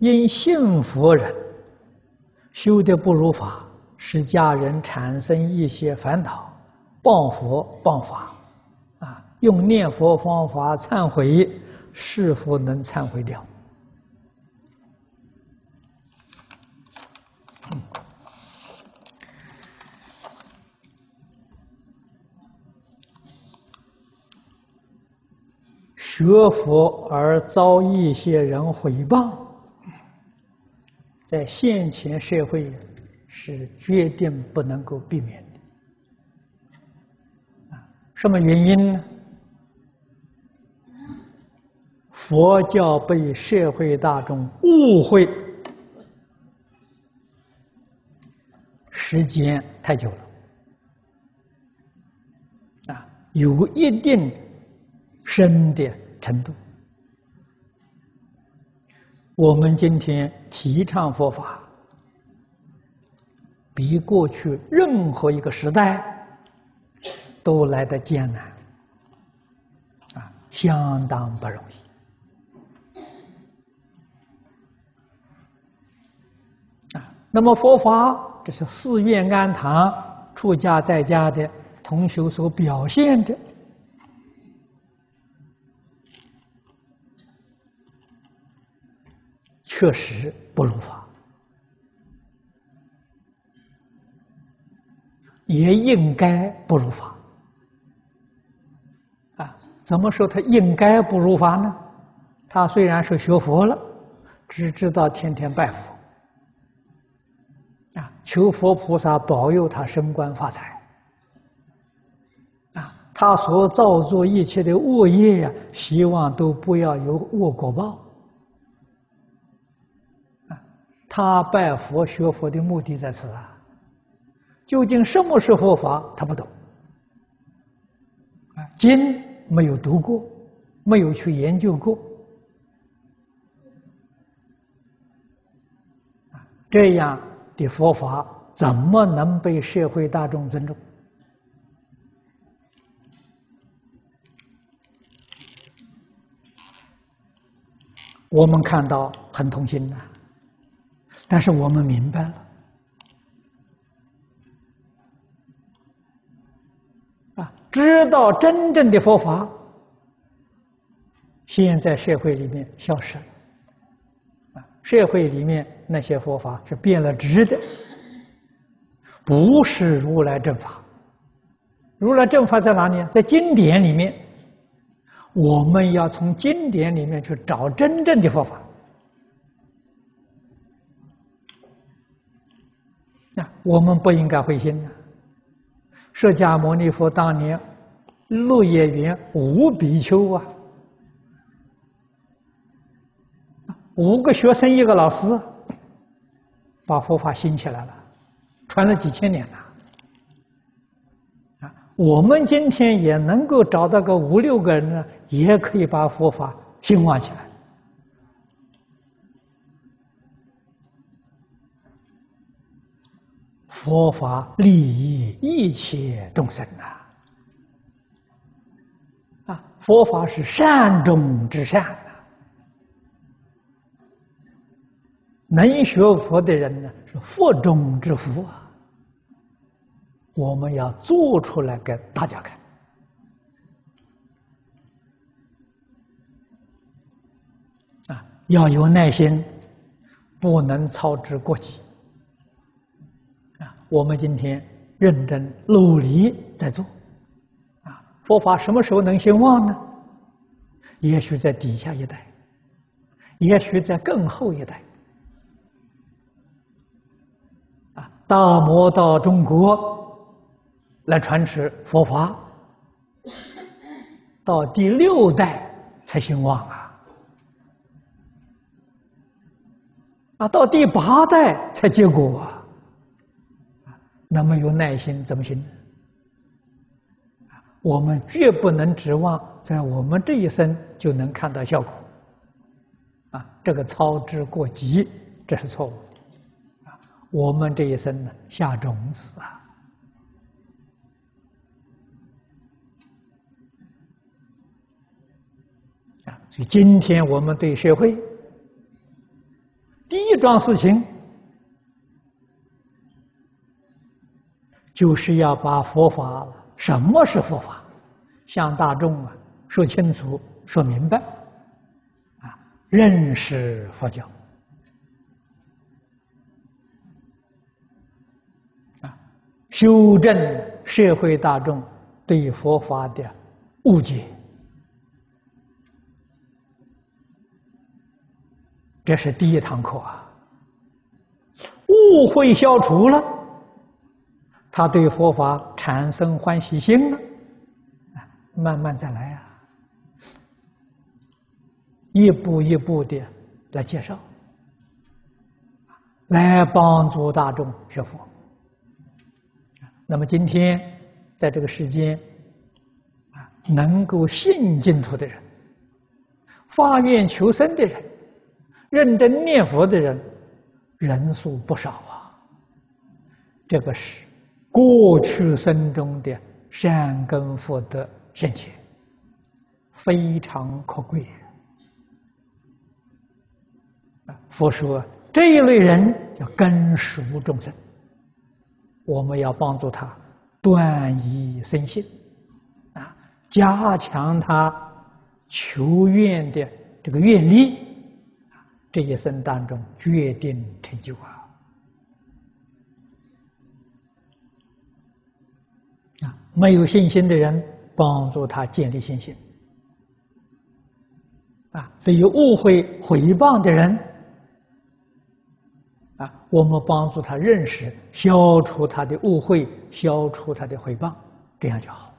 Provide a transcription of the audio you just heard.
因信佛人修得不如法，使家人产生一些烦恼，谤佛谤法，啊，用念佛方法忏悔，是否能忏悔掉？学佛而遭一些人诽谤，在现前社会是决定不能够避免的。啊，什么原因呢？佛教被社会大众误会时间太久了，啊，有一定深的。程度，我们今天提倡佛法，比过去任何一个时代都来得艰难，啊，相当不容易，啊，那么佛法这是寺院庵堂出家在家的同学所表现的。确实不如法，也应该不如法。啊，怎么说他应该不如法呢？他虽然是学佛了，只知道天天拜佛，啊，求佛菩萨保佑他升官发财，啊，他所造作一切的恶业呀，希望都不要有恶果报。他拜佛学佛的目的在此啊，究竟什么是佛法？他不懂，啊，经没有读过，没有去研究过，这样的佛法怎么能被社会大众尊重？我们看到很痛心呐。但是我们明白了，啊，知道真正的佛法，现在社会里面消失了，啊，社会里面那些佛法是变了质的，不是如来正法。如来正法在哪里？在经典里面，我们要从经典里面去找真正的佛法。我们不应该灰心呐！释迦牟尼佛当年鹿野园五比丘啊，五个学生一个老师，把佛法兴起来了，传了几千年了。啊，我们今天也能够找到个五六个人呢，也可以把佛法兴旺起来。佛法利益一切众生呐！啊，佛法是善中之善呐。能学佛的人呢，是佛中之福啊！我们要做出来给大家看啊！要有耐心，不能操之过急。我们今天认真努力在做，啊，佛法什么时候能兴旺呢？也许在底下一代，也许在更后一代，啊，大摩到中国来传持佛法，到第六代才兴旺啊，啊，到第八代才结果啊。那么有耐心怎么行？我们绝不能指望在我们这一生就能看到效果，啊，这个操之过急，这是错误的。啊，我们这一生呢，下种子啊，啊，所以今天我们对社会第一桩事情，就是要把佛法，什么是佛法，向大众啊说清楚、说明白，啊，认识佛教，啊，修正社会大众对佛法的误解。这是第一堂课啊！误会消除了，他对佛法产生欢喜心了，慢慢再来啊，一步一步的来介绍，来帮助大众学佛。那么今天在这个世间啊，能够信净土的人，发愿求生的人。认真念佛的人人数不少啊，这个是过去生中的善根福德现前，非常可贵。佛说这一类人叫根熟众生，我们要帮助他断疑生信，啊，加强他求愿的这个愿力。这一生当中决定成就啊！啊，没有信心的人，帮助他建立信心；啊，对于误会诽谤的人，啊，我们帮助他认识，消除他的误会，消除他的诽谤，这样就好。